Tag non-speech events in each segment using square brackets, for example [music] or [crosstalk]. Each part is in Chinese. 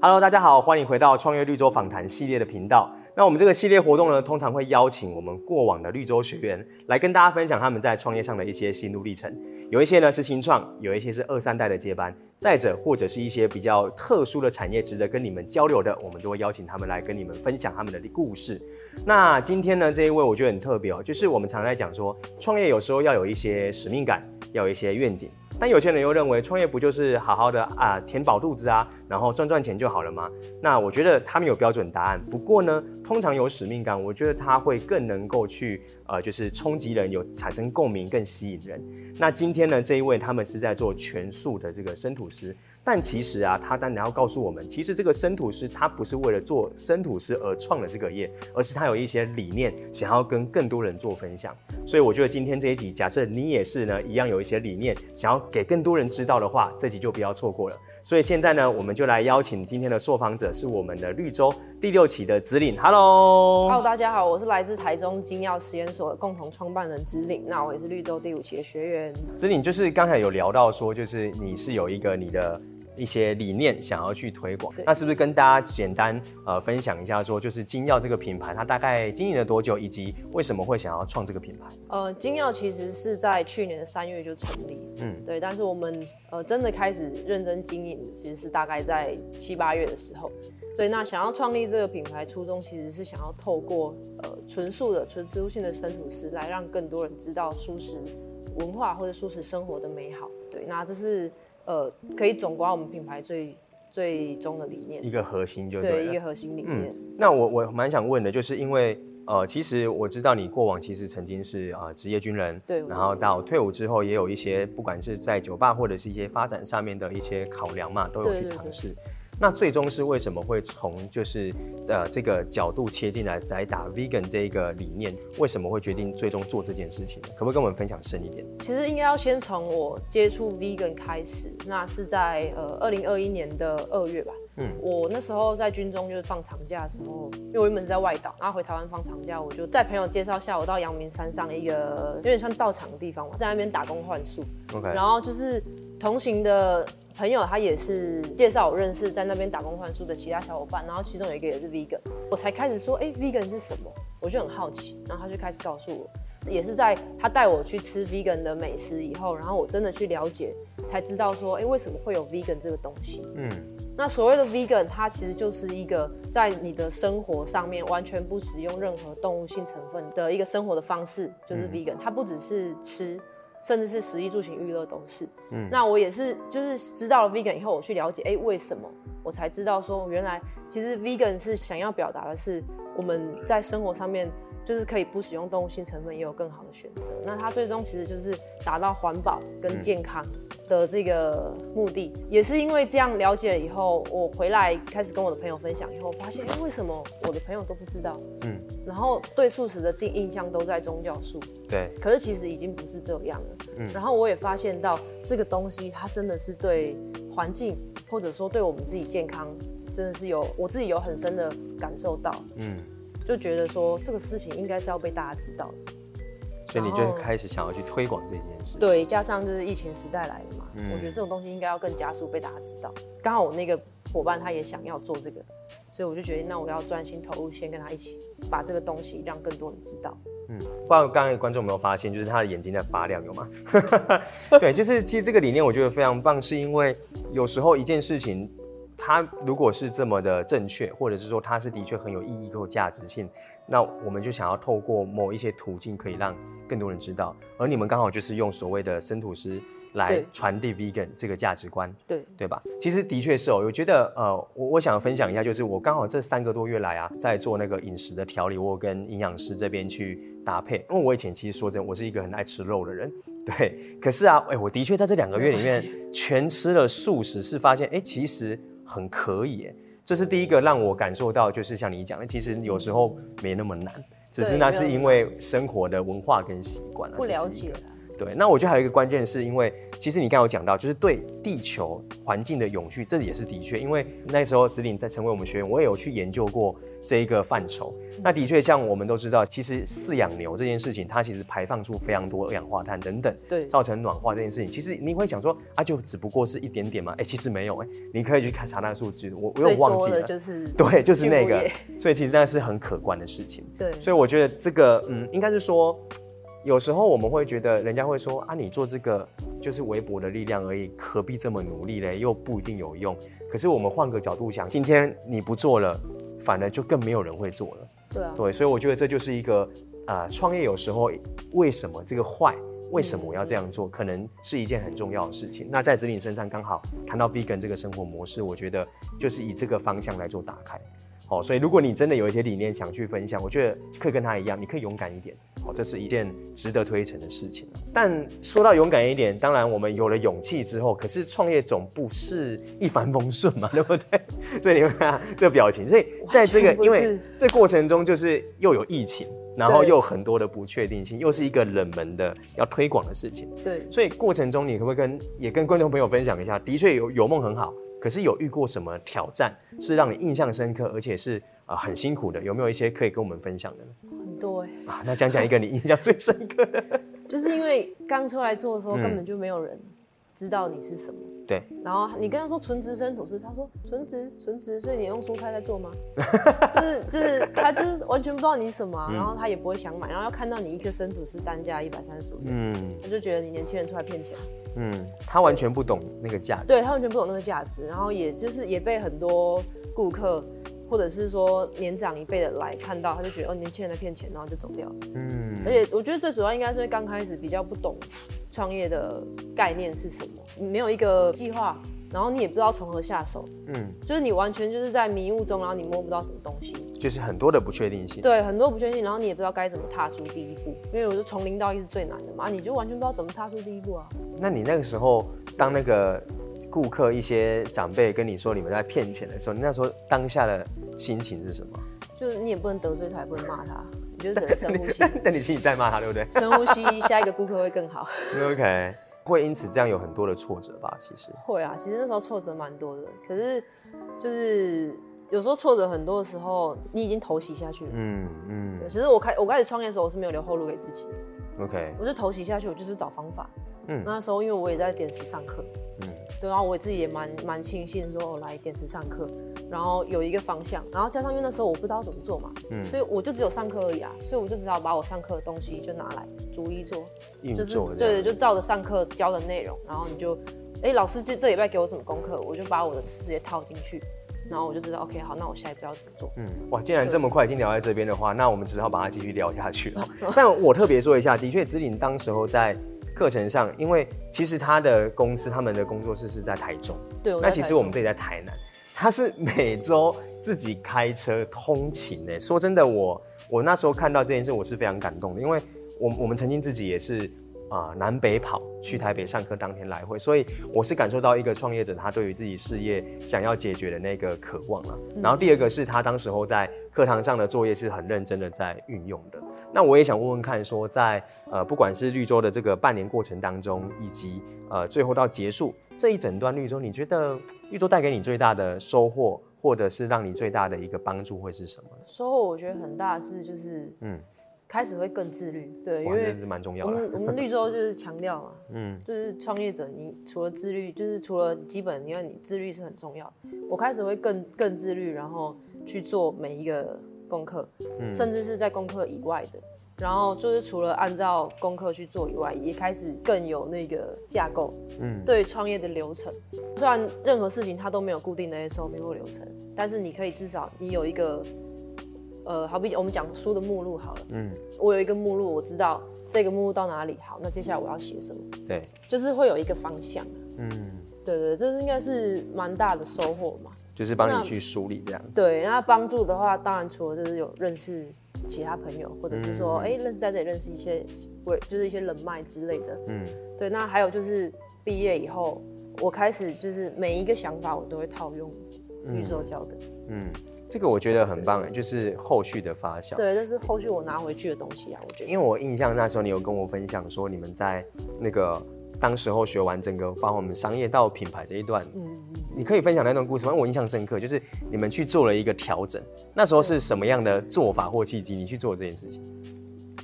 Hello，大家好，欢迎回到创业绿洲访谈系列的频道。那我们这个系列活动呢，通常会邀请我们过往的绿洲学员来跟大家分享他们在创业上的一些心路历程。有一些呢是新创，有一些是二三代的接班，再者或者是一些比较特殊的产业值得跟你们交流的，我们都会邀请他们来跟你们分享他们的故事。那今天呢，这一位我觉得很特别哦，就是我们常常在讲说，创业有时候要有一些使命感，要有一些愿景。但有些人又认为，创业不就是好好的啊，填饱肚子啊，然后赚赚钱就好了吗？那我觉得他们有标准答案。不过呢，通常有使命感，我觉得他会更能够去呃，就是冲击人，有产生共鸣，更吸引人。那今天呢，这一位他们是在做全素的这个生吐司。但其实啊，他当然要告诉我们，其实这个生吐司他不是为了做生吐司而创了这个业，而是他有一些理念想要跟更多人做分享。所以我觉得今天这一集，假设你也是呢，一样有一些理念想要给更多人知道的话，这集就不要错过了。所以现在呢，我们就来邀请今天的受访者是我们的绿洲第六期的子岭。Hello，Hello，大家好，我是来自台中精药实验所的共同创办人子岭。那我也是绿洲第五期的学员。子岭就是刚才有聊到说，就是你是有一个你的。一些理念想要去推广，那是不是跟大家简单呃分享一下，说就是金耀这个品牌，它大概经营了多久，以及为什么会想要创这个品牌？呃，金耀其实是在去年的三月就成立，嗯，对，但是我们呃真的开始认真经营，其实是大概在七八月的时候。对，那想要创立这个品牌初衷，其实是想要透过呃纯素的纯植物性的生吐司，来让更多人知道素食文化或者素食生活的美好。对，那这是。呃，可以总括我们品牌最最终的理念，一个核心就对，对一个核心理念。嗯、那我我蛮想问的，就是因为呃，其实我知道你过往其实曾经是啊职业军人，对，然后到退伍之后也有一些不管是在酒吧或者是一些发展上面的一些考量嘛，都有去尝试。那最终是为什么会从就是呃这个角度切进来来打 vegan 这一个理念？为什么会决定最终做这件事情？可不可以跟我们分享深一点？其实应该要先从我接触 vegan 开始，那是在呃二零二一年的二月吧。嗯，我那时候在军中就是放长假的时候，因为我原本是在外岛，然后回台湾放长假，我就在朋友介绍下，我到阳明山上一个有点像道场的地方嘛，在那边打工换宿。OK，然后就是同行的。朋友他也是介绍我认识在那边打工换书的其他小伙伴，然后其中有一个也是 vegan，我才开始说，哎，vegan 是什么？我就很好奇，然后他就开始告诉我，也是在他带我去吃 vegan 的美食以后，然后我真的去了解，才知道说，哎，为什么会有 vegan 这个东西？嗯，那所谓的 vegan，它其实就是一个在你的生活上面完全不使用任何动物性成分的一个生活的方式，就是 vegan，它不只是吃。甚至是食衣住行娱乐都是，嗯，那我也是，就是知道了 vegan 以后，我去了解，哎、欸，为什么？我才知道说，原来其实 vegan 是想要表达的是，我们在生活上面就是可以不使用动物性成分，也有更好的选择。那它最终其实就是达到环保跟健康的这个目的。也是因为这样了解了以后，我回来开始跟我的朋友分享以后，发现，哎、欸，为什么我的朋友都不知道？嗯。然后对素食的第一印象都在宗教素，对。可是其实已经不是这样了。嗯。然后我也发现到这个东西，它真的是对环境，或者说对我们自己健康，真的是有我自己有很深的感受到。嗯。就觉得说这个事情应该是要被大家知道的。所以你就开始想要去推广这件事。对，加上就是疫情时代来了嘛，嗯。我觉得这种东西应该要更加速被大家知道。刚好我那个伙伴他也想要做这个。所以我就决定，那我要专心投入，先跟他一起把这个东西让更多人知道。嗯，不知道刚刚观众有没有发现，就是他的眼睛在发亮，有吗？[laughs] 对，就是其实这个理念我觉得非常棒，是因为有时候一件事情，它如果是这么的正确，或者是说它是的确很有意义或价值性，那我们就想要透过某一些途径，可以让更多人知道。而你们刚好就是用所谓的生吐司。来传递 vegan 这个价值观，对对吧？其实的确是哦，我觉得呃，我我想分享一下，就是我刚好这三个多月来啊，在做那个饮食的调理，我跟营养师这边去搭配。因为我以前其实说真的，我是一个很爱吃肉的人，[laughs] 对。可是啊，哎，我的确在这两个月里面全吃了素食，是发现哎，其实很可以哎。这是第一个让我感受到，就是像你讲的，其实有时候没那么难，只是那是因为生活的文化跟习惯了，不了解了。对，那我觉得还有一个关键是因为，其实你刚刚有讲到，就是对地球环境的永续，这也是的确，因为那时候子岭在成为我们学员，我也有去研究过这一个范畴。那的确，像我们都知道，其实饲养牛这件事情，它其实排放出非常多二氧化碳等等，对，造成暖化这件事情，其实你会想说，啊，就只不过是一点点嘛，哎，其实没有，哎，你可以去看查那个数据，我我有忘记了，就是对，就是那个，所以其实那是很可观的事情。对，所以我觉得这个，嗯，应该是说。有时候我们会觉得，人家会说啊，你做这个就是微薄的力量而已，何必这么努力嘞？又不一定有用。可是我们换个角度想，今天你不做了，反而就更没有人会做了。对啊，对，所以我觉得这就是一个啊，呃，创业有时候为什么这个坏？为什么我要这样做？可能是一件很重要的事情。那在子女身上刚好谈到 vegan 这个生活模式，我觉得就是以这个方向来做打开。好，所以如果你真的有一些理念想去分享，我觉得可以跟他一样，你可以勇敢一点。哦，这是一件值得推崇的事情。但说到勇敢一点，当然我们有了勇气之后，可是创业总不是一帆风顺嘛，[laughs] 对不对？所以你会看这个表情。所以在这个因为这过程中，就是又有疫情，然后又有很多的不确定性，又是一个冷门的要推广的事情。对，所以过程中你可不可以跟也跟观众朋友分享一下？的确有有梦很好。可是有遇过什么挑战是让你印象深刻，而且是啊、呃、很辛苦的？有没有一些可以跟我们分享的呢？很多哎、欸、啊，那讲讲一个你印象最深刻的。[laughs] 就是因为刚出来做的时候，根本就没有人知道你是什么。对。然后你跟他说纯植生吐司，他说纯植纯植，所以你用蔬菜在做吗？[laughs] 就是就是他就是完全不知道你什么、啊，然后他也不会想买，然后要看到你一个生吐司单价一百三十五，嗯，他就觉得你年轻人出来骗钱。嗯，他完全不懂那个价值，对，他完全不懂那个价值，然后也就是也被很多顾客或者是说年长一辈的来看到，他就觉得哦，年轻人在骗钱，然后就走掉了。嗯，而且我觉得最主要应该是刚开始比较不懂创业的概念是什么，你没有一个计划。然后你也不知道从何下手，嗯，就是你完全就是在迷雾中，然后你摸不到什么东西，就是很多的不确定性，对，很多不确定性，然后你也不知道该怎么踏出第一步，因为我是从零到一是最难的嘛，你就完全不知道怎么踏出第一步啊。那你那个时候，当那个顾客一些长辈跟你说你们在骗钱的时候，你那时候当下的心情是什么？就是你也不能得罪他，也不能骂他，你就只能深呼吸。[laughs] 但你心里在骂他，对不对？深呼吸，下一个顾客会更好。[laughs] OK。会因此这样有很多的挫折吧？其实会啊，其实那时候挫折蛮多的。可是就是有时候挫折很多的时候，你已经投袭下去了。嗯嗯。其实我开我开始创业的时候，我是没有留后路给自己。OK。我就投袭下去，我就是找方法。嗯。那时候因为我也在点石上课。嗯。对，然后我自己也蛮蛮庆幸说，我来点石上课。然后有一个方向，然后加上因为那时候我不知道怎么做嘛，嗯，所以我就只有上课而已啊，所以我就只好把我上课的东西就拿来逐一做，就是对，就照着上课教的内容，然后你就，哎，老师这这礼拜给我什么功课，我就把我的直接套进去，然后我就知道，OK，好，那我下一步要怎么做？嗯，哇，既然这么快已经聊在这边的话，那我们只好把它继续聊下去了。[laughs] 但我特别说一下，的确，子岭当时候在课程上，因为其实他的公司他们的工作室是在台中，对，那其实我们这里在台南。他是每周自己开车通勤诶，说真的我，我我那时候看到这件事，我是非常感动的，因为我我们曾经自己也是啊、呃、南北跑去台北上课，当天来回，所以我是感受到一个创业者他对于自己事业想要解决的那个渴望啊。然后第二个是他当时候在课堂上的作业是很认真的在运用的。那我也想问问看，说在呃不管是绿洲的这个半年过程当中，以及呃最后到结束。这一整段绿洲，你觉得绿洲带给你最大的收获，或者是让你最大的一个帮助会是什么？收获我觉得很大的是就是嗯，开始会更自律，对，因为蛮重要的。我们我们绿洲就是强调嘛，[laughs] 嗯，就是创业者，你除了自律，就是除了基本，因为你自律是很重要的。我开始会更更自律，然后去做每一个功课，嗯，甚至是在功课以外的。然后就是除了按照功课去做以外，也开始更有那个架构，嗯，对创业的流程。虽然任何事情它都没有固定的 SOP 或流程，但是你可以至少你有一个，呃，好比我们讲书的目录好了，嗯，我有一个目录，我知道这个目录到哪里好，那接下来我要写什么？对，就是会有一个方向。嗯，对对，这是应该是蛮大的收获嘛，就是帮你去梳理这样子。对，那帮助的话，当然除了就是有认识。其他朋友，或者是说，哎、嗯，认识在这里认识一些，喂，就是一些人脉之类的。嗯，对。那还有就是毕业以后，我开始就是每一个想法我都会套用宇宙教的。嗯，这个我觉得很棒哎，就是后续的发酵。对，这是后续我拿回去的东西啊，我觉得。因为我印象那时候你有跟我分享说，你们在那个当时候学完整个，包括我们商业到品牌这一段，嗯，你可以分享那段故事吗？因为我印象深刻，就是你们去做了一个调整，那时候是什么样的做法或契机，你去做这件事情？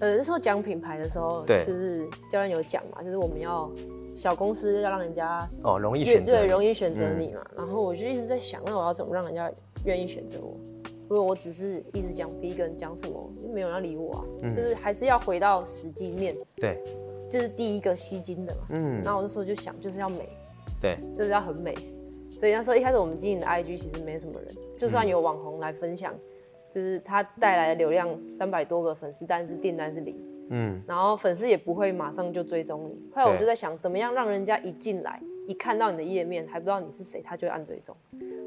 呃，那时候讲品牌的时候，对，就是教练有讲嘛，就是我们要小公司要让人家哦容易选择，对，容易选择你嘛。嗯、然后我就一直在想，那我要怎么让人家愿意选择我？如果我只是一直讲 vegan 讲什么，没有人要理我啊。嗯、就是还是要回到实际面，对，这是第一个吸睛的嘛。嗯，然后我那时候就想，就是要美，对，就是要很美。所以那时候一开始我们经营的 IG 其实没什么人，就算有网红来分享。嗯就是他带来的流量三百多个粉丝，但是订单是零，嗯，然后粉丝也不会马上就追踪你。后来我就在想，怎么样让人家一进来，一看到你的页面还不知道你是谁，他就会按追踪，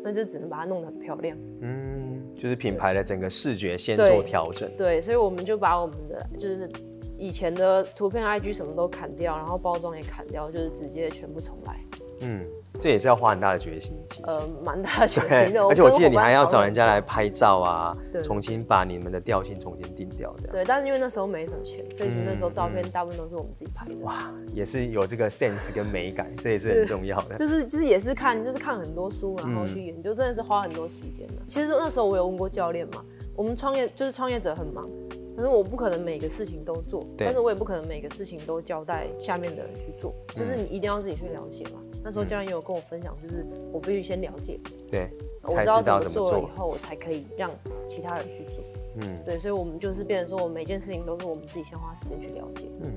那就只能把它弄得很漂亮。嗯，就是品牌的整个视觉先做调整。对，对，所以我们就把我们的就是以前的图片、IG 什么都砍掉，然后包装也砍掉，就是直接全部重来。嗯。这也是要花很大的决心，其实呃，蛮大的决心的。而且我记得你还要找人家来拍照啊，重新把你们的调性重新定调，这样。对，但是因为那时候没什么钱，所以其实那时候照片大部分都是我们自己拍的。哇，也是有这个 sense 跟美感，这也是很重要的。就是就是也是看，就是看很多书，然后去研究，真的是花很多时间的。其实那时候我有问过教练嘛，我们创业就是创业者很忙。可是我不可能每个事情都做，但是我也不可能每个事情都交代下面的人去做，嗯、就是你一定要自己去了解嘛。那时候教练也有跟我分享，就是我必须先了解，对，我知道怎么做了以后，我才可以让其他人去做。嗯，对，所以我们就是变成说，我每件事情都是我们自己先花时间去了解。嗯，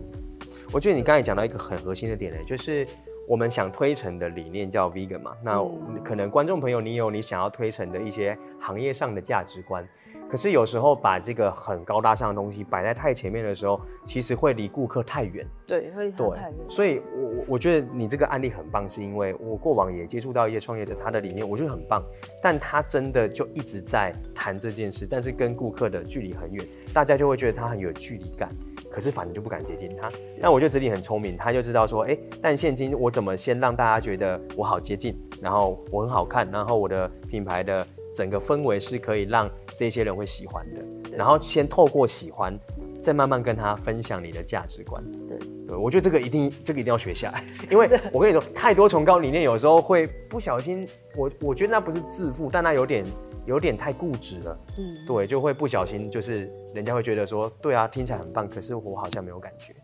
我觉得你刚才讲到一个很核心的点呢，就是我们想推陈的理念叫 vegan 嘛，那可能观众朋友你有你想要推陈的一些行业上的价值观。可是有时候把这个很高大上的东西摆在太前面的时候，其实会离顾客太远。对，会离他太远。所以我，我我觉得你这个案例很棒，是因为我过往也接触到一些创业者，他的理念我觉得很棒，但他真的就一直在谈这件事，但是跟顾客的距离很远，大家就会觉得他很有距离感，可是反正就不敢接近他。那我觉得这里很聪明，他就知道说，哎，但现今我怎么先让大家觉得我好接近，然后我很好看，然后我的品牌的。整个氛围是可以让这些人会喜欢的，然后先透过喜欢，再慢慢跟他分享你的价值观。对，对，我觉得这个一定，这个一定要学下来，[laughs] 因为我跟你说，太多崇高理念有时候会不小心，我我觉得那不是自负，但那有点有点太固执了。嗯，对，就会不小心，就是人家会觉得说，对啊，听起来很棒，可是我好像没有感觉。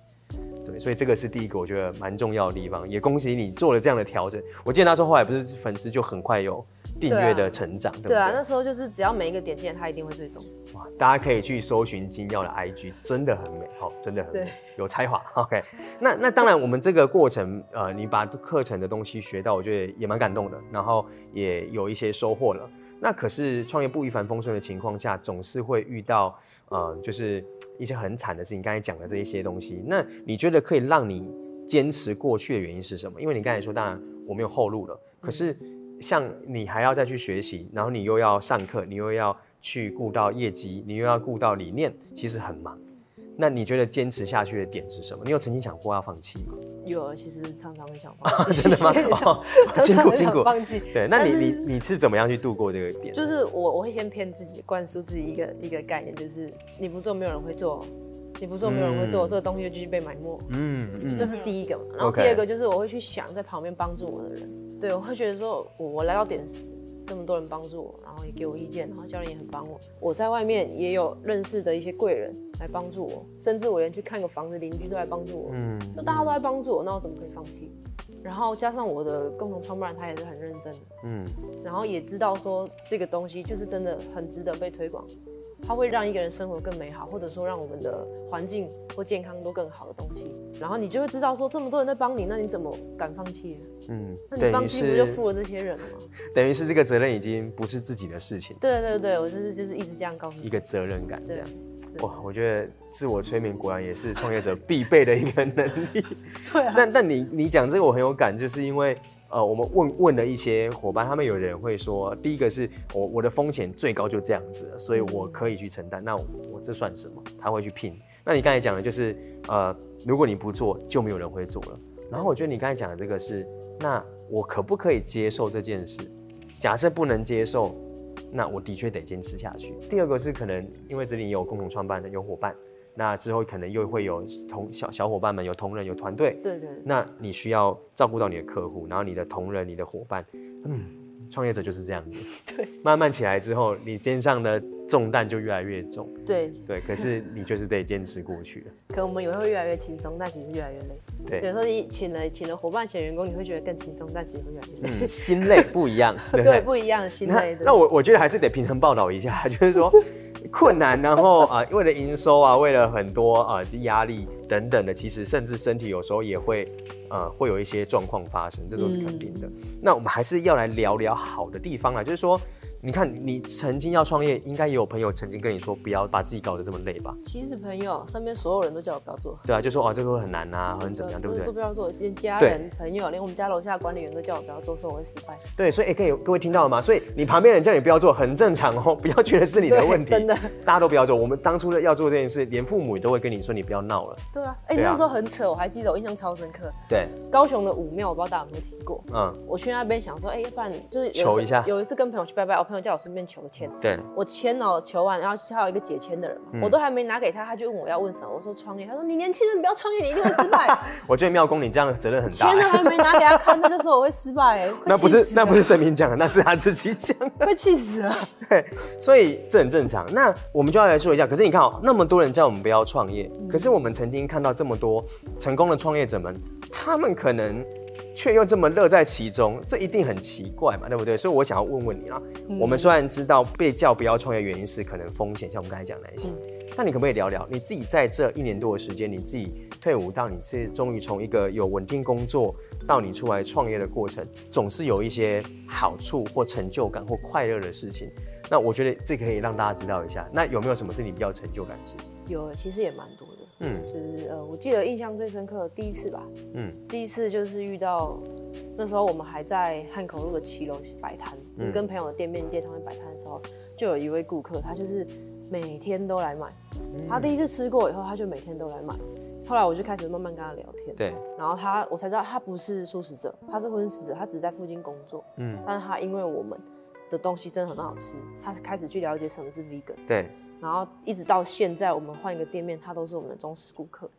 对，所以这个是第一个我觉得蛮重要的地方，也恭喜你做了这样的调整。我记得那时候后来不是粉丝就很快有。订阅的成长，对，啊、对不对？对啊，那时候就是只要每一个点进来，他一定会追踪。哇，大家可以去搜寻金曜的 IG，真的很美，好，真的很美，有才华。[laughs] OK，那那当然，我们这个过程，呃，你把课程的东西学到，我觉得也蛮感动的，然后也有一些收获了。那可是创业不一帆风顺的情况下，总是会遇到，呃，就是一些很惨的事情。刚才讲的这一些东西，那你觉得可以让你坚持过去的原因是什么？因为你刚才说，当然我没有后路了，可是。嗯像你还要再去学习，然后你又要上课，你又要去顾到业绩，你又要顾到理念，其实很忙。那你觉得坚持下去的点是什么？你有曾经想过要放弃吗？有，其实常常会想放弃。[laughs] 真的吗？[laughs] 哦、辛苦辛苦。放弃。对，那你你你是怎么样去度过这个点？就是我我会先骗自己，灌输自己一个一个概念，就是你不做，没有人会做。你不做，没有人会做，嗯、这个东西就继续被埋没。嗯嗯，这是第一个嘛。然后第二个就是我会去想在旁边帮助我的人。对，我会觉得说，我我来到点石，这么多人帮助我，然后也给我意见，然后教练也很帮我。我在外面也有认识的一些贵人来帮助我，甚至我连去看个房子，邻居都来帮助我。嗯，就大家都在帮助我，那我怎么可以放弃？然后加上我的共同创办人，他也是很认真的。嗯，然后也知道说这个东西就是真的很值得被推广。它会让一个人生活更美好，或者说让我们的环境或健康都更好的东西，然后你就会知道说，这么多人在帮你，那你怎么敢放弃？嗯，那你放弃不就负了这些人了吗？等于是这个责任已经不是自己的事情。对对对，我就是就是一直这样告诉你。一个责任感这样。哇，我觉得自我催眠果然也是创业者必备的一个能力。[laughs] 对啊。但但你你讲这个我很有感，就是因为呃，我们问问了一些伙伴，他们有人会说，第一个是我我的风险最高就这样子，所以我可以去承担。那我，我这算什么？他会去拼。那你刚才讲的就是呃，如果你不做，就没有人会做了。然后我觉得你刚才讲的这个是，那我可不可以接受这件事？假设不能接受，那我的确得坚持下去。第二个是可能因为这里也有共同创办的有伙伴，那之后可能又会有同小小伙伴们有同仁有团队，对，对对，那你需要照顾到你的客户，然后你的同仁、你的伙伴，嗯，创业者就是这样子，[laughs] 对，慢慢起来之后，你肩上的重担就越来越重，对对，可是你就是得坚持过去了。可我们也会越来越轻松，但其实越来越累。对，有时候你请了请了伙伴、请了员工，你会觉得更轻松，但其实会越来越累。嗯，心累不一样，[laughs] 对，对，不一样，心累的。那我我觉得还是得平衡报道一下，[laughs] 就是说困难，然后啊、为了营收啊，为了很多啊，就、压力等等的，其实甚至身体有时候也会呃会有一些状况发生，这都是肯定的。嗯、那我们还是要来聊聊好的地方啊，就是说。你看，你曾经要创业，应该也有朋友曾经跟你说，不要把自己搞得这么累吧？其实朋友身边所有人都叫我不要做。对啊，就说哦，这个会很难啊，很怎么样，对不对？都不要做，连家人、朋友，连我们家楼下管理员都叫我不要做，说我会失败。对，所以哎，可以各位听到了吗？所以你旁边人叫你不要做，很正常哦，[laughs] 不要觉得是你的问题。真的，大家都不要做。我们当初要做这件事，连父母都会跟你说，你不要闹了。对啊，哎，那时候很扯，我还记得，我印象超深刻。对，高雄的武庙，我不知道大家有没有听过。嗯，我去那边想说，哎，要不然就是求一下。有一次跟朋友去拜拜，我朋友叫我顺便求签。对，我签了，求完，然后他有一个解签的人嘛，嗯、我都还没拿给他，他就问我要问什么，我说创业，他说你年轻人不要创业，你一定会失败。[laughs] 我觉得庙公你这样责任很大。签了还没拿给他看，他就说我会失败，哎，那不是那不是神明讲的，那是他自己讲的，[laughs] 会气死了。[laughs] 对，所以这很正常。那我们就要来说一下，可是你看哦，那么多人叫我们不要创业，嗯、可是我们曾经看到这么多成功的创业者们，他们可能。却又这么乐在其中，这一定很奇怪嘛，对不对？所以我想要问问你啊，嗯、我们虽然知道被叫不要创业原因是可能风险，像我们刚才讲的那些，嗯、但你可不可以聊聊你自己在这一年多的时间，你自己退伍到你是终于从一个有稳定工作到你出来创业的过程，总是有一些好处或成就感或快乐的事情。那我觉得这可以让大家知道一下。那有没有什么是你比较成就感的事情？有，其实也蛮多的。嗯，就是呃，我记得印象最深刻的第一次吧，嗯，第一次就是遇到那时候我们还在汉口路的七楼摆摊，嗯、跟朋友的店面街头上摆摊的时候，就有一位顾客，他就是每天都来买，嗯、他第一次吃过以后，他就每天都来买，后来我就开始慢慢跟他聊天，对，然后他我才知道他不是素食者，他是荤食者，他只是在附近工作，嗯，但是他因为我们的东西真的很好吃，他开始去了解什么是 vegan，对。然后一直到现在，我们换一个店面，他都是我们的忠实顾客，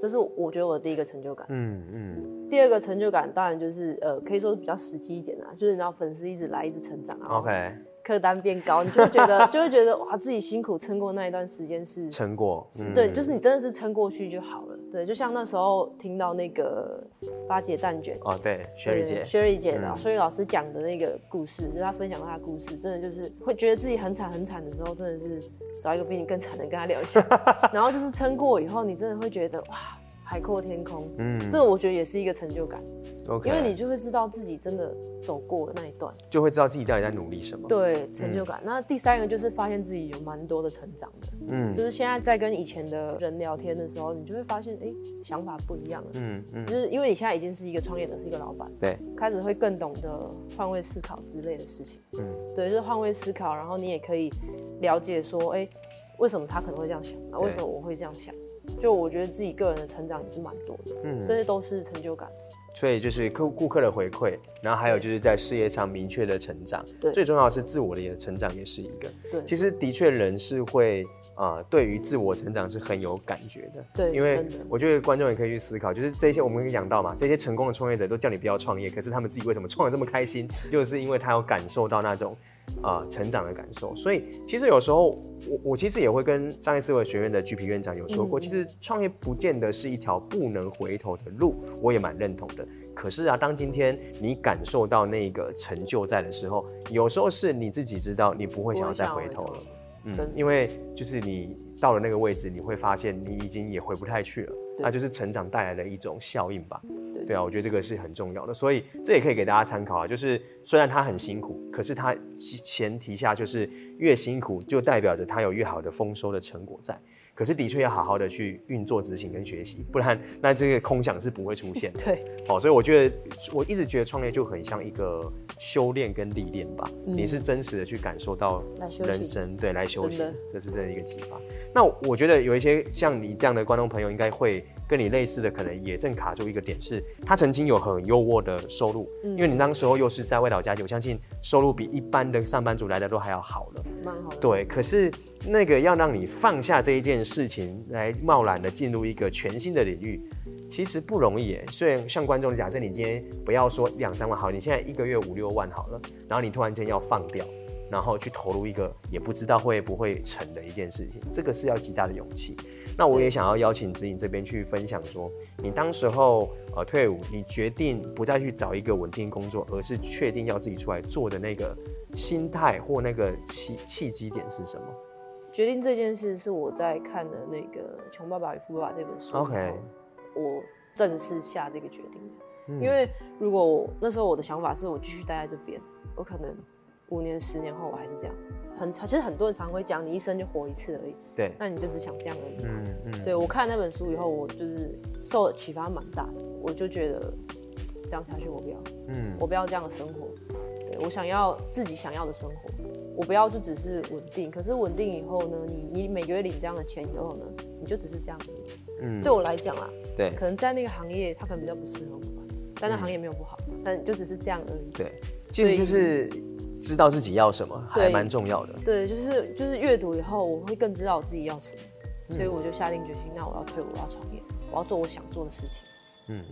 这是我觉得我的第一个成就感。嗯嗯。嗯，第二个成就感当然就是呃，可以说是比较实际一点啦，就是你知道粉丝一直来，一直成长啊。OK。客单变高，你就会觉得就会觉得哇，自己辛苦撑过那一段时间是撑过，嗯、对，就是你真的是撑过去就好了。对，就像那时候听到那个八姐蛋卷哦，对，Sherry 姐，Sherry 姐的，Sherry 老师讲的那个故事，就是他分享他的故事，真的就是会觉得自己很惨很惨的时候，真的是找一个比你更惨的跟他聊一下，[laughs] 然后就是撑过以后，你真的会觉得哇。海阔天空，嗯，这个我觉得也是一个成就感，OK，因为你就会知道自己真的走过了那一段，就会知道自己到底在努力什么，对，成就感。嗯、那第三个就是发现自己有蛮多的成长的，嗯，就是现在在跟以前的人聊天的时候，你就会发现，哎、欸，想法不一样了，嗯嗯，就是因为你现在已经是一个创业者，是一个老板，对，开始会更懂得换位思考之类的事情，嗯，对，就是换位思考，然后你也可以了解说，哎、欸，为什么他可能会这样想啊？为什么我会这样想？就我觉得自己个人的成长也是蛮多的，嗯，这些都是成就感。所以就是客顾客的回馈，然后还有就是在事业上明确的成长，对，最重要的是自我的也成长也是一个。对，其实的确人是会啊、呃，对于自我成长是很有感觉的。对，因为我觉得观众也可以去思考，就是这些我们讲到嘛，这些成功的创业者都叫你不要创业，可是他们自己为什么创的这么开心？就是因为他有感受到那种。啊、呃，成长的感受，所以其实有时候我我其实也会跟商业思维学院的 GP 院长有说过，嗯、其实创业不见得是一条不能回头的路，我也蛮认同的。可是啊，当今天你感受到那个成就在的时候，有时候是你自己知道你不会想要再回头了，嗯，因为就是你到了那个位置，你会发现你已经也回不太去了。那就是成长带来的一种效应吧，对，对啊，我觉得这个是很重要的，所以这也可以给大家参考啊。就是虽然他很辛苦，可是他前提下就是越辛苦就代表着他有越好的丰收的成果在。可是的确要好好的去运作、执行跟学习，不然那这个空想是不会出现的。[laughs] 对，好，所以我觉得我一直觉得创业就很像一个修炼跟历练吧。嗯、你是真实的去感受到人生，对，来修行，这是这样一个启发。那我觉得有一些像你这样的观众朋友，应该会。跟你类似的，可能也正卡住一个点，是他曾经有很优渥的收入，嗯、因为你那时候又是在外岛家庭，我相信收入比一般的上班族来的都还要好了，蛮好的。对，可是那个要让你放下这一件事情，来贸然的进入一个全新的领域，其实不容易耶。所以像观众，假设你今天不要说两三万好，你现在一个月五六万好了，然后你突然间要放掉。然后去投入一个也不知道会不会成的一件事情，这个是要极大的勇气。那我也想要邀请指引这边去分享说，你当时候呃退伍，你决定不再去找一个稳定工作，而是确定要自己出来做的那个心态或那个契契机点是什么？决定这件事是我在看的那个《穷爸爸与富爸爸》这本书，OK，我正式下这个决定的。嗯、因为如果我那时候我的想法是我继续待在这边，我可能。五年、十年后我还是这样，很其实很多人常会讲，你一生就活一次而已。对，那你就只想这样而已。嗯嗯。对，我看那本书以后，我就是受启发蛮大的，我就觉得这样下去我不要。嗯。我不要这样的生活，对，我想要自己想要的生活，我不要就只是稳定。可是稳定以后呢，你你每个月领这样的钱以后呢，你就只是这样。嗯。对我来讲啊，对，可能在那个行业它可能比较不适合我吧，但那行业没有不好，嗯、但就只是这样而已。对，其实就是。知道自己要什么还蛮重要的。对，就是就是阅读以后，我会更知道我自己要什么，嗯、所以我就下定决心，那我要退伍，我要创业，我要做我想做的事情。嗯，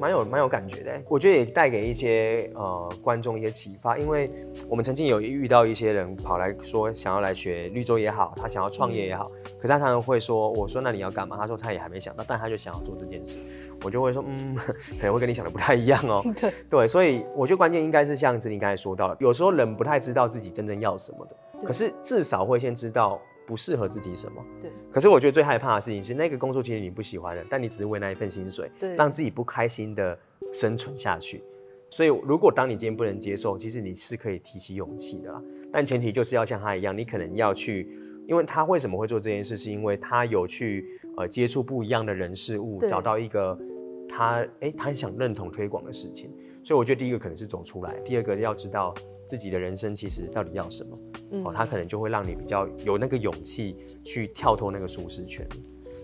蛮有蛮有感觉的，我觉得也带给一些呃观众一些启发，因为我们曾经有遇到一些人跑来说想要来学绿洲也好，他想要创业也好，嗯、可是他常常会说，我说那你要干嘛？他说他也还没想到，但他就想要做这件事，我就会说，嗯，[laughs] 可能会跟你想的不太一样哦。[laughs] 对对，所以我觉得关键应该是像子颖刚才说到的，有时候人不太知道自己真正要什么的，可是至少会先知道。不适合自己什么？对。可是我觉得最害怕的事情是，那个工作其实你不喜欢的，但你只是为那一份薪水，对，让自己不开心的生存下去。所以，如果当你今天不能接受，其实你是可以提起勇气的啦。但前提就是要像他一样，你可能要去，因为他为什么会做这件事，是因为他有去呃接触不一样的人事物，找到一个他哎、欸、他很想认同推广的事情。所以我觉得第一个可能是走出来，第二个要知道。自己的人生其实到底要什么？嗯，哦，他可能就会让你比较有那个勇气去跳脱那个舒适圈。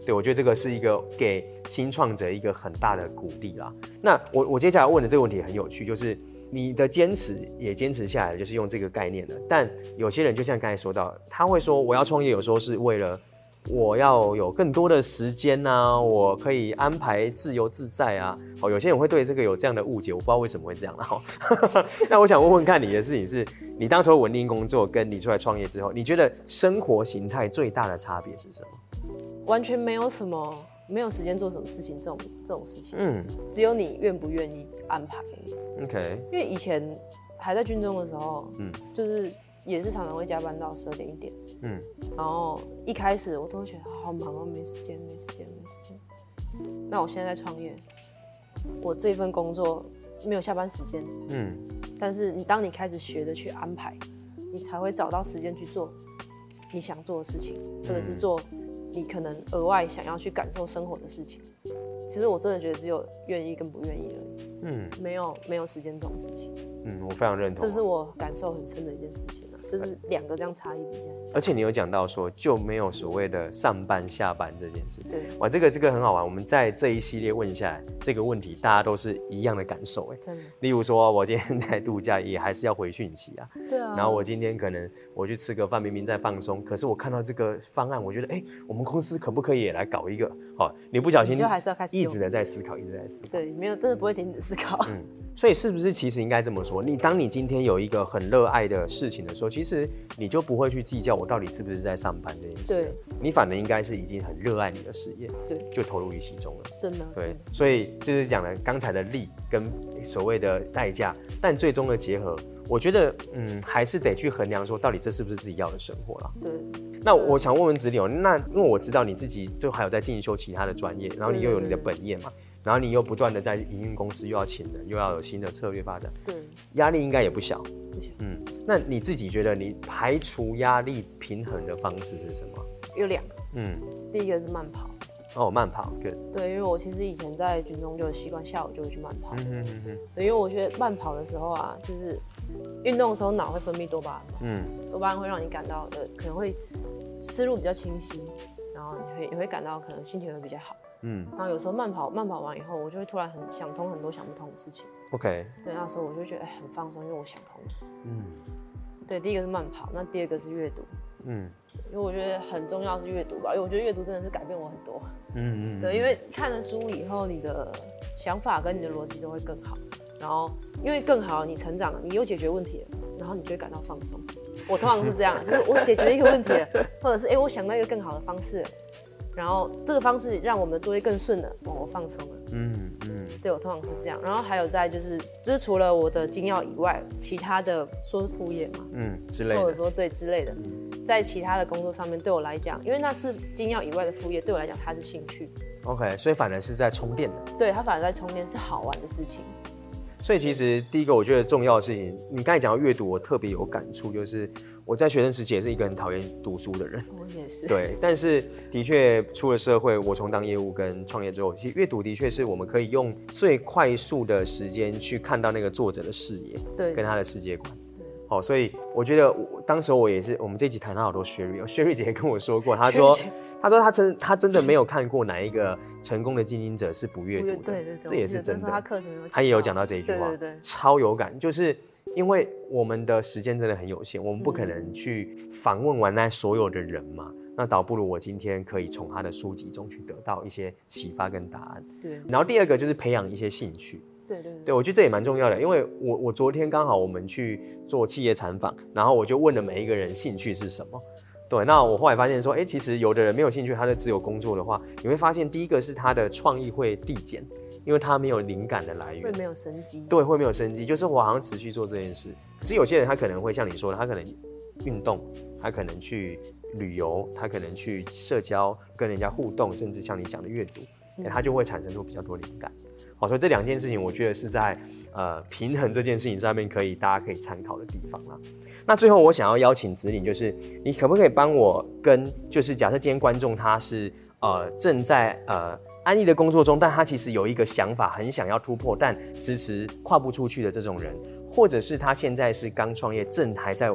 对，我觉得这个是一个给新创者一个很大的鼓励啦。那我我接下来问的这个问题很有趣，就是你的坚持也坚持下来，就是用这个概念的。但有些人就像刚才说到，他会说我要创业，有时候是为了。我要有更多的时间呐、啊，我可以安排自由自在啊。哦，有些人会对这个有这样的误解，我不知道为什么会这样。哈，[laughs] 那我想问问看你的事情是，你当时稳定工作，跟你出来创业之后，你觉得生活形态最大的差别是什么？完全没有什么，没有时间做什么事情这种这种事情。嗯，只有你愿不愿意安排。OK。因为以前还在军中的时候，嗯，就是。也是常常会加班到十二点一点，嗯，然后一开始我都会觉得好忙啊，没时间，没时间，没时间。那我现在在创业，我这份工作没有下班时间，嗯，但是你当你开始学着去安排，你才会找到时间去做你想做的事情，或者是做你可能额外想要去感受生活的事情。其实我真的觉得只有愿意跟不愿意而已，嗯，没有没有时间这种事情，嗯，我非常认同，这是我感受很深的一件事情。就是两个这样差异比较，而且你有讲到说就没有所谓的上班下班这件事。对，哇，这个这个很好玩。我们在这一系列问下来这个问题，大家都是一样的感受哎。真的。例如说，我今天在度假，也还是要回讯息啊。对啊。然后我今天可能我去吃个饭，明明在放松，可是我看到这个方案，我觉得哎，我们公司可不可以也来搞一个？好，你不小心就还是要开始一直的在思考，一直在思考。对，没有，真的不会停止思考。嗯。所以是不是其实应该这么说？你当你今天有一个很热爱的事情的时候，其实你就不会去计较我到底是不是在上班这件事。对，你反而应该是已经很热爱你的事业，对，就投入于其中了。真的。对，所以就是讲了刚才的利跟所谓的代价，但最终的结合，我觉得嗯，还是得去衡量说到底这是不是自己要的生活了。对。那我想问问子颖，那因为我知道你自己就还有在进修其他的专业，然后你又有你的本业嘛。然后你又不断的在营运公司，又要请人，又要有新的策略发展，对，压力应该也不小。不小。嗯，那你自己觉得你排除压力平衡的方式是什么？有两个。嗯，第一个是慢跑。哦，慢跑，good。对，因为我其实以前在军中就有习惯，下午就会去慢跑。嗯哼哼哼。对，因为我觉得慢跑的时候啊，就是运动的时候脑会分泌多巴胺嘛。嗯。多巴胺会让你感到的可能会思路比较清晰，然后你会你会感到可能心情会比较好。嗯，然后有时候慢跑慢跑完以后，我就会突然很想通很多想不通的事情。OK，对，那时候我就觉得哎、欸、很放松，因为我想通了。嗯，对，第一个是慢跑，那第二个是阅读。嗯，因为我觉得很重要是阅读吧，因为我觉得阅读真的是改变我很多。嗯嗯，对，因为看了书以后，你的想法跟你的逻辑都会更好。然后因为更好，你成长了，你又解决问题了，然后你就会感到放松。我通常是这样，就是我解决一个问题了，或者是哎、欸，我想到一个更好的方式了，然后这个方式让我们的作业更顺了，哦，我放松了。嗯嗯，对，我通常是这样。然后还有在就是就是除了我的金曜以外，其他的说是副业嘛，嗯之类的，或者说对之类的，在其他的工作上面对我来讲，因为那是金曜以外的副业，对我来讲它是兴趣。OK，所以反而是在充电的。对，它反而在充电是好玩的事情。所以其实第一个我觉得重要的事情，你刚才讲到阅读，我特别有感触，就是我在学生时期也是一个很讨厌读书的人。我也是。对，但是的确出了社会，我从当业务跟创业之后，其实阅读的确是我们可以用最快速的时间去看到那个作者的视野，对，跟他的世界观。好，所以我觉得我当时我也是，我们这集谈到好多薛瑞，薛瑞姐跟我说过，她说，她说她真她真的没有看过哪一个成功的经营者是不阅读的，对对对，这也是真的。她课程她也有讲到这一句话，对对对，超有感，就是因为我们的时间真的很有限，我们不可能去访问完那所有的人嘛，那倒不如我今天可以从他的书籍中去得到一些启发跟答案。对，然后第二个就是培养一些兴趣。对对对，我觉得这也蛮重要的，因为我我昨天刚好我们去做企业参访，然后我就问了每一个人兴趣是什么。对，那我后来发现说，哎，其实有的人没有兴趣，他的只有工作的话，你会发现第一个是他的创意会递减，因为他没有灵感的来源，会没有生机。对，会没有生机，就是我好像持续做这件事。可是有些人他可能会像你说的，他可能运动，他可能去旅游，他可能去社交，跟人家互动，甚至像你讲的阅读，他就会产生出比较多灵感。好，所以这两件事情，我觉得是在呃平衡这件事情上面，可以大家可以参考的地方啦。那最后我想要邀请子领，就是你可不可以帮我跟，就是假设今天观众他是呃正在呃安逸的工作中，但他其实有一个想法，很想要突破，但迟迟跨不出去的这种人。或者是他现在是刚创业，正还在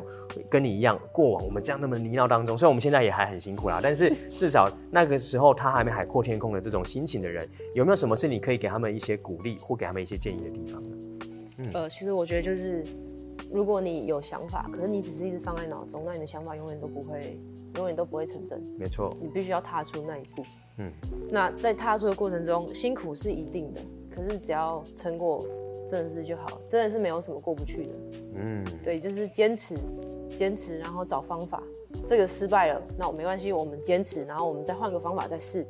跟你一样过往我们这样那么泥淖当中，虽然我们现在也还很辛苦啦，但是 [laughs] 至少那个时候他还没海阔天空的这种心情的人，有没有什么是你可以给他们一些鼓励或给他们一些建议的地方呢？嗯，呃，其实我觉得就是，如果你有想法，可是你只是一直放在脑中，那你的想法永远都不会，永远都不会成真。没错，你必须要踏出那一步。嗯，那在踏出的过程中，辛苦是一定的，可是只要撑过。真的是就好，真的是没有什么过不去的。嗯，对，就是坚持，坚持，然后找方法。这个失败了，那我没关系，我们坚持，然后我们再换个方法再试，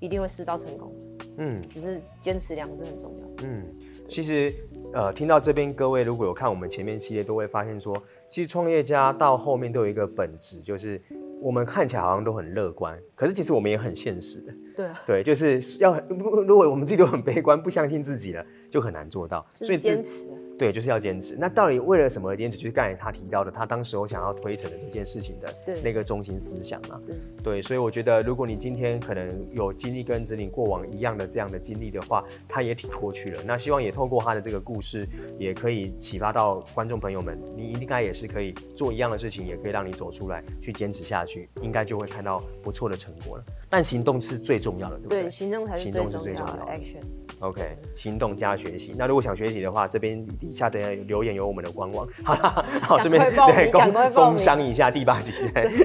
一定会试到成功。嗯，只是坚持两个字很重要。嗯，其实呃，听到这边各位如果有看我们前面系列，都会发现说，其实创业家到后面都有一个本质，就是我们看起来好像都很乐观，可是其实我们也很现实的。对啊，[laughs] 对，就是要如果我们自己都很悲观，不相信自己了。就很难做到，所以坚持。对，就是要坚持。那到底为了什么而坚持？就是刚才他提到的，他当时我想要推成的这件事情的那个中心思想嘛。对，对，所以我觉得，如果你今天可能有经历跟子女过往一样的这样的经历的话，他也挺过去了。那希望也透过他的这个故事，也可以启发到观众朋友们，你应该也是可以做一样的事情，也可以让你走出来，去坚持下去，应该就会看到不错的成果了。但行动是最重要的，对不对？对，行动才是最重要的。Action。OK，行动加学习。那如果想学习的话，这边底下等下有留言有我们的官网，[laughs] 好啦，好，顺便对工工商一下第八集，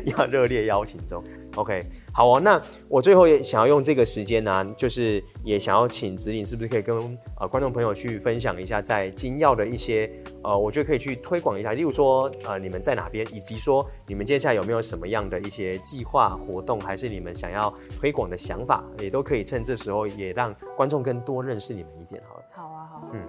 要热烈邀请中。OK，好哦。那我最后也想要用这个时间呢、就是也想要请子领，是不是可以跟呃观众朋友去分享一下在金耀的一些呃，我觉得可以去推广一下，例如说呃你们在哪边，以及说你们接下来有没有什么样的一些计划活动，还是你们想要推广的想法，也都可以趁这时候也让观众更多认识你们一点，好了。好啊，好啊。嗯。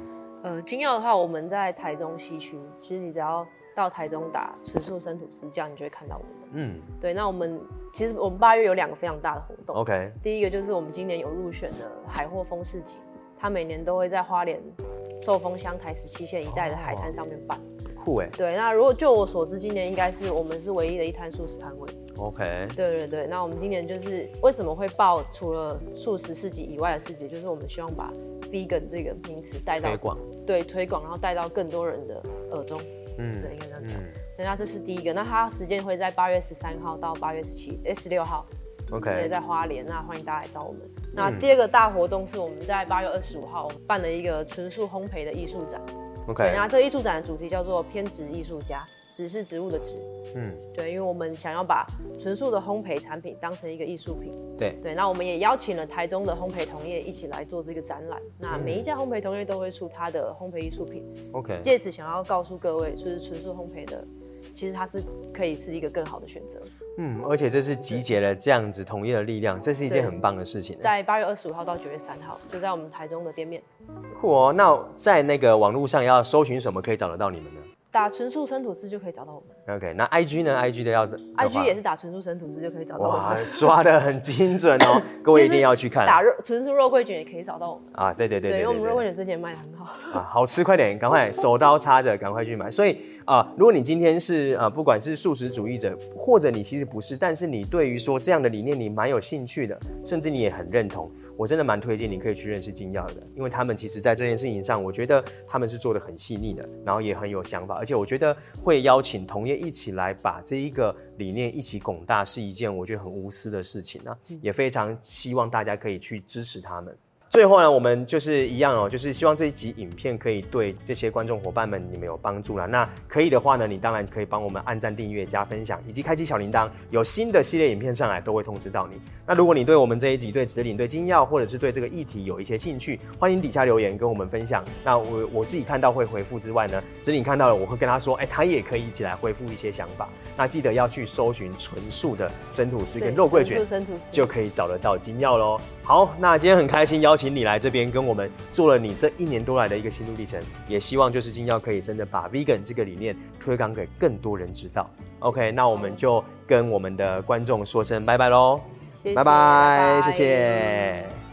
呃，金曜的话，我们在台中西区。其实你只要到台中打“纯素生吐司”这样，你就会看到我们。嗯，对。那我们其实我们八月有两个非常大的活动。OK。第一个就是我们今年有入选的海货风市集，它每年都会在花莲寿丰乡台十七线一带的海滩上面办。酷哎。对，那如果就我所知，今年应该是我们是唯一的一摊素食摊位。OK。对对对，那我们今年就是为什么会报除了素食市集以外的市集，就是我们希望把 vegan 这个名词带到推广，对推广，然后带到更多人的耳中。嗯，对，应该这样讲。那、嗯、这是第一个，那它时间会在八月十三号到八月十七，哎，十六号。OK。也在花莲，那欢迎大家来找我们。那第二个大活动是我们在八月二十五号办了一个纯素烘焙的艺术展。OK，那这个艺术展的主题叫做“偏执艺术家”，植是植物的植。嗯，对，因为我们想要把纯素的烘焙产品当成一个艺术品。对对，那我们也邀请了台中的烘焙同业一起来做这个展览。那每一家烘焙同业都会出它的烘焙艺术品。OK，借此想要告诉各位，就是纯素烘焙的。其实它是可以是一个更好的选择，嗯，而且这是集结了这样子同业的力量，这是一件很棒的事情。在八月二十五号到九月三号，就在我们台中的店面。酷哦，那在那个网络上要搜寻什么可以找得到你们呢？打纯素生吐司就可以找到我们。OK，那 IG 呢？IG 的要，IG 也是打纯素生吐司就可以找到我们。哇，抓的很精准哦，[laughs] 各位一定要去看。打肉纯素肉桂卷也可以找到我们。啊，对对对对，因为我们肉桂卷最近卖的很好。啊，好吃，快点，赶快 [laughs] 手刀插着，赶快去买。所以啊、呃，如果你今天是啊、呃，不管是素食主义者，或者你其实不是，但是你对于说这样的理念你蛮有兴趣的，甚至你也很认同。我真的蛮推荐你可以去认识金耀的，因为他们其实在这件事情上，我觉得他们是做的很细腻的，然后也很有想法，而且我觉得会邀请同业一起来把这一个理念一起拱大，是一件我觉得很无私的事情啊，也非常希望大家可以去支持他们。最后呢，我们就是一样哦，就是希望这一集影片可以对这些观众伙伴们你们有帮助啦。那可以的话呢，你当然可以帮我们按赞、订阅、加分享，以及开启小铃铛，有新的系列影片上来都会通知到你。那如果你对我们这一集、对子岭、对金耀，或者是对这个议题有一些兴趣，欢迎底下留言跟我们分享。那我我自己看到会回复之外呢，子岭看到了我会跟他说，哎、他也可以一起来回复一些想法。那记得要去搜寻纯素的生吐司跟肉桂卷，就可以找得到金耀喽。好，那今天很开心邀请你来这边跟我们做了你这一年多来的一个心路历程，也希望就是金耀可以真的把 vegan 这个理念推广给更多人知道。OK，那我们就跟我们的观众说声拜拜喽，拜拜谢谢。